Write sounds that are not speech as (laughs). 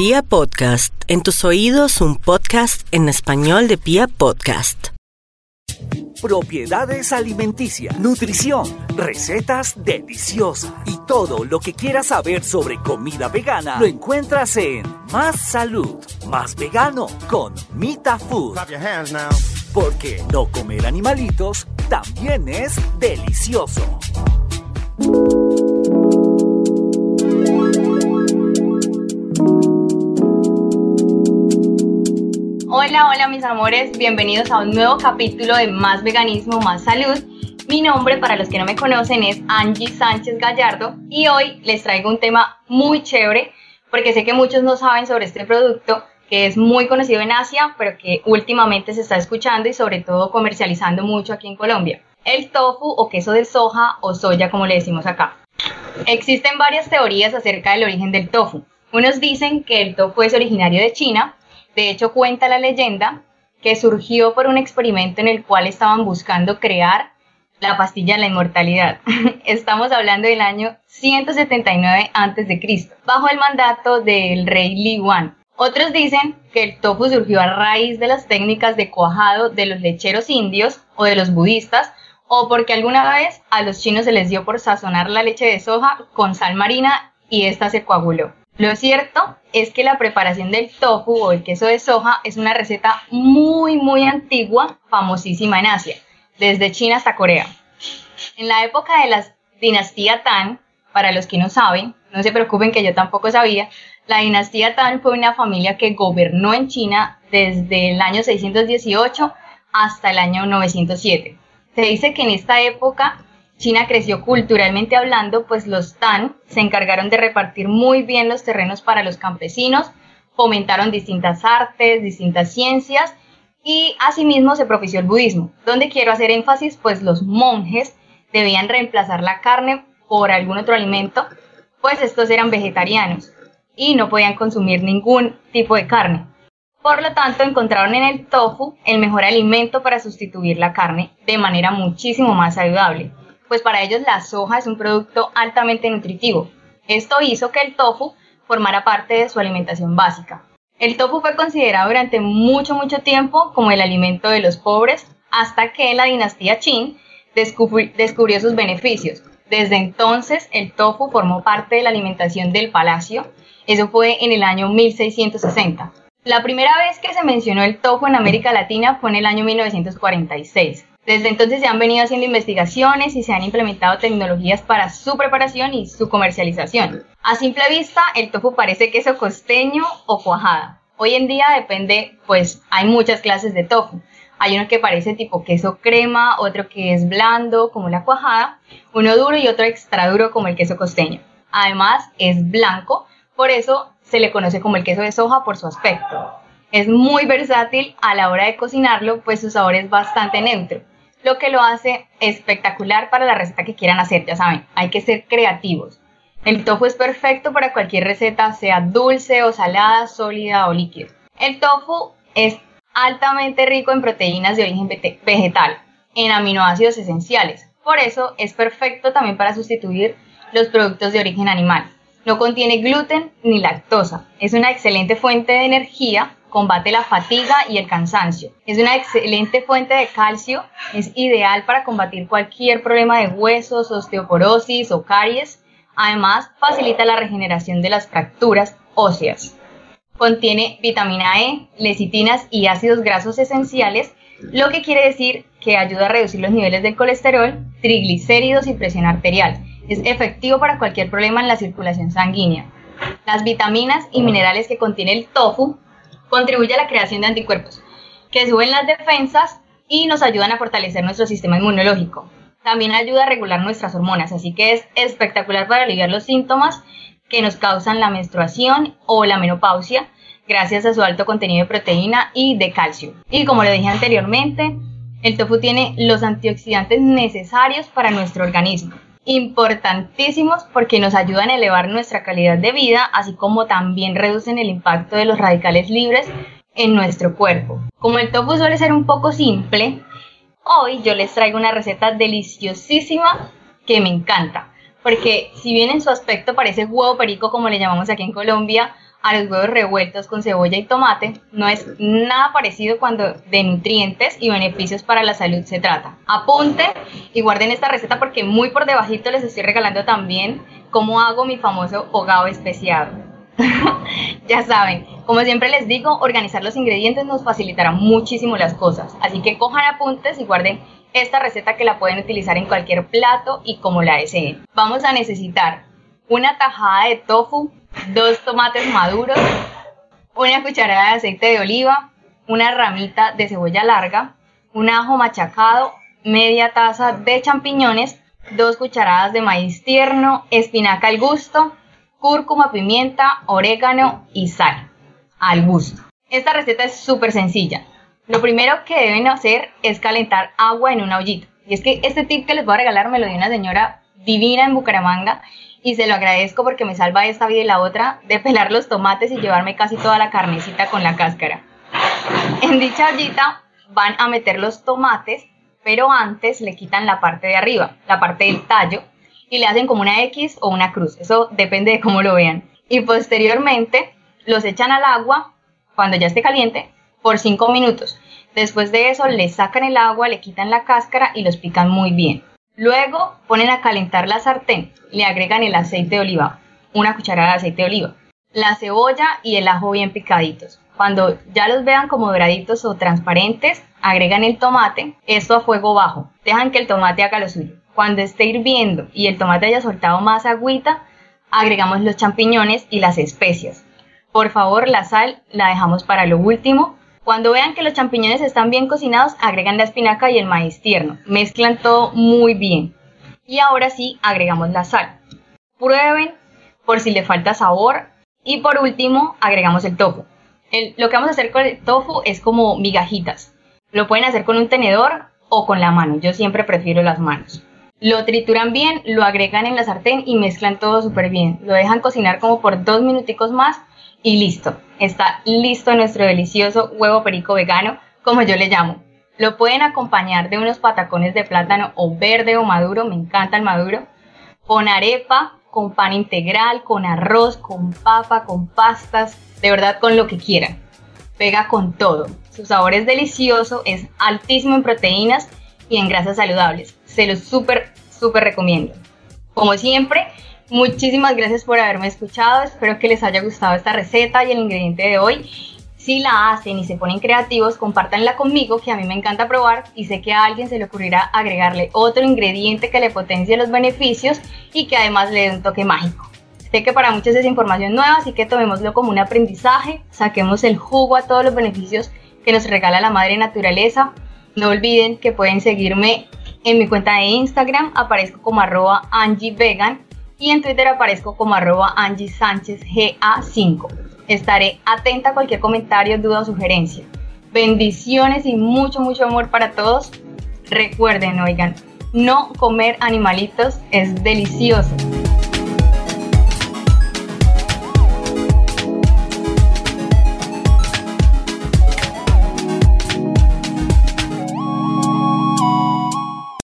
Pia Podcast, en tus oídos un podcast en español de Pia Podcast. Propiedades alimenticias, nutrición, recetas deliciosas y todo lo que quieras saber sobre comida vegana lo encuentras en Más Salud, Más Vegano con Mita Food. Clap your hands now. Porque no comer animalitos también es delicioso. Hola, hola mis amores, bienvenidos a un nuevo capítulo de Más Veganismo, Más Salud. Mi nombre, para los que no me conocen, es Angie Sánchez Gallardo y hoy les traigo un tema muy chévere porque sé que muchos no saben sobre este producto que es muy conocido en Asia, pero que últimamente se está escuchando y sobre todo comercializando mucho aquí en Colombia. El tofu o queso de soja o soya como le decimos acá. Existen varias teorías acerca del origen del tofu. Unos dicen que el tofu es originario de China, de hecho cuenta la leyenda que surgió por un experimento en el cual estaban buscando crear la pastilla de la inmortalidad. (laughs) Estamos hablando del año 179 a.C., bajo el mandato del rey Li Wan. Otros dicen que el tofu surgió a raíz de las técnicas de cuajado de los lecheros indios o de los budistas, o porque alguna vez a los chinos se les dio por sazonar la leche de soja con sal marina y esta se coaguló. Lo cierto es que la preparación del tofu o el queso de soja es una receta muy muy antigua, famosísima en Asia, desde China hasta Corea. En la época de la dinastía Tang, para los que no saben, no se preocupen que yo tampoco sabía, la dinastía Tang fue una familia que gobernó en China desde el año 618 hasta el año 907. Se dice que en esta época China creció culturalmente hablando, pues los Tang se encargaron de repartir muy bien los terrenos para los campesinos, fomentaron distintas artes, distintas ciencias y asimismo se propició el budismo, donde quiero hacer énfasis, pues los monjes debían reemplazar la carne por algún otro alimento, pues estos eran vegetarianos y no podían consumir ningún tipo de carne. Por lo tanto, encontraron en el tofu el mejor alimento para sustituir la carne de manera muchísimo más saludable, pues para ellos la soja es un producto altamente nutritivo. Esto hizo que el tofu formara parte de su alimentación básica. El tofu fue considerado durante mucho, mucho tiempo como el alimento de los pobres, hasta que la dinastía Qin descubrió sus beneficios. Desde entonces, el tofu formó parte de la alimentación del palacio. Eso fue en el año 1660. La primera vez que se mencionó el tofu en América Latina fue en el año 1946. Desde entonces se han venido haciendo investigaciones y se han implementado tecnologías para su preparación y su comercialización. A simple vista, el tofu parece queso costeño o cuajada. Hoy en día depende, pues hay muchas clases de tofu. Hay uno que parece tipo queso crema, otro que es blando como la cuajada, uno duro y otro extra duro como el queso costeño. Además es blanco, por eso se le conoce como el queso de soja por su aspecto. Es muy versátil a la hora de cocinarlo, pues su sabor es bastante neutro, lo que lo hace espectacular para la receta que quieran hacer, ya saben, hay que ser creativos. El tofu es perfecto para cualquier receta, sea dulce o salada, sólida o líquida. El tofu es altamente rico en proteínas de origen vegetal, en aminoácidos esenciales. Por eso es perfecto también para sustituir los productos de origen animal. No contiene gluten ni lactosa. Es una excelente fuente de energía, combate la fatiga y el cansancio. Es una excelente fuente de calcio, es ideal para combatir cualquier problema de huesos, osteoporosis o caries. Además, facilita la regeneración de las fracturas óseas. Contiene vitamina E, lecitinas y ácidos grasos esenciales, lo que quiere decir que ayuda a reducir los niveles de colesterol, triglicéridos y presión arterial. Es efectivo para cualquier problema en la circulación sanguínea. Las vitaminas y minerales que contiene el tofu contribuyen a la creación de anticuerpos, que suben las defensas y nos ayudan a fortalecer nuestro sistema inmunológico. También ayuda a regular nuestras hormonas, así que es espectacular para aliviar los síntomas que nos causan la menstruación o la menopausia gracias a su alto contenido de proteína y de calcio. Y como le dije anteriormente, el tofu tiene los antioxidantes necesarios para nuestro organismo, importantísimos porque nos ayudan a elevar nuestra calidad de vida, así como también reducen el impacto de los radicales libres en nuestro cuerpo. Como el tofu suele ser un poco simple, hoy yo les traigo una receta deliciosísima que me encanta porque si bien en su aspecto parece huevo perico como le llamamos aquí en Colombia, a los huevos revueltos con cebolla y tomate, no es nada parecido cuando de nutrientes y beneficios para la salud se trata. Apunten y guarden esta receta porque muy por debajito les estoy regalando también cómo hago mi famoso hogao especiado. (laughs) ya saben, como siempre les digo, organizar los ingredientes nos facilitará muchísimo las cosas. Así que cojan apuntes y guarden esta receta que la pueden utilizar en cualquier plato y como la deseen. Vamos a necesitar una tajada de tofu, dos tomates maduros, una cucharada de aceite de oliva, una ramita de cebolla larga, un ajo machacado, media taza de champiñones, dos cucharadas de maíz tierno, espinaca al gusto, cúrcuma, pimienta, orégano y sal al gusto. Esta receta es súper sencilla. Lo primero que deben hacer es calentar agua en una ollita. Y es que este tip que les voy a regalar me lo dio una señora divina en Bucaramanga y se lo agradezco porque me salva esta vida y la otra de pelar los tomates y llevarme casi toda la carnecita con la cáscara. En dicha ollita van a meter los tomates, pero antes le quitan la parte de arriba, la parte del tallo, y le hacen como una X o una cruz. Eso depende de cómo lo vean. Y posteriormente los echan al agua cuando ya esté caliente por 5 minutos. Después de eso le sacan el agua, le quitan la cáscara y los pican muy bien. Luego ponen a calentar la sartén, le agregan el aceite de oliva, una cucharada de aceite de oliva, la cebolla y el ajo bien picaditos. Cuando ya los vean como doraditos o transparentes, agregan el tomate, esto a fuego bajo. Dejan que el tomate haga lo suyo. Cuando esté hirviendo y el tomate haya soltado más agüita, agregamos los champiñones y las especias. Por favor, la sal la dejamos para lo último. Cuando vean que los champiñones están bien cocinados, agregan la espinaca y el maíz tierno. Mezclan todo muy bien. Y ahora sí, agregamos la sal. Prueben por si le falta sabor. Y por último, agregamos el tofu. lo que vamos a hacer con el tofu es como migajitas. Lo pueden hacer con un tenedor o con la mano. Yo siempre prefiero las manos. Lo trituran bien, lo agregan en la sartén y mezclan todo súper bien. Lo dejan cocinar como por dos minuticos más y listo, está listo nuestro delicioso huevo perico vegano, como yo le llamo. Lo pueden acompañar de unos patacones de plátano o verde o maduro, me encanta el maduro, con arepa, con pan integral, con arroz, con papa, con pastas, de verdad con lo que quieran. Pega con todo. Su sabor es delicioso, es altísimo en proteínas y en grasas saludables. Se los súper, súper recomiendo. Como siempre, Muchísimas gracias por haberme escuchado, espero que les haya gustado esta receta y el ingrediente de hoy. Si la hacen y se ponen creativos, compártanla conmigo, que a mí me encanta probar y sé que a alguien se le ocurrirá agregarle otro ingrediente que le potencie los beneficios y que además le dé un toque mágico. Sé que para muchos es información nueva, así que tomémoslo como un aprendizaje, saquemos el jugo a todos los beneficios que nos regala la madre naturaleza. No olviden que pueden seguirme en mi cuenta de Instagram, aparezco como arroba Angie Vegan y en Twitter aparezco como arroba Angie Sánchez GA5. Estaré atenta a cualquier comentario, duda o sugerencia. Bendiciones y mucho, mucho amor para todos. Recuerden, oigan, no comer animalitos es delicioso.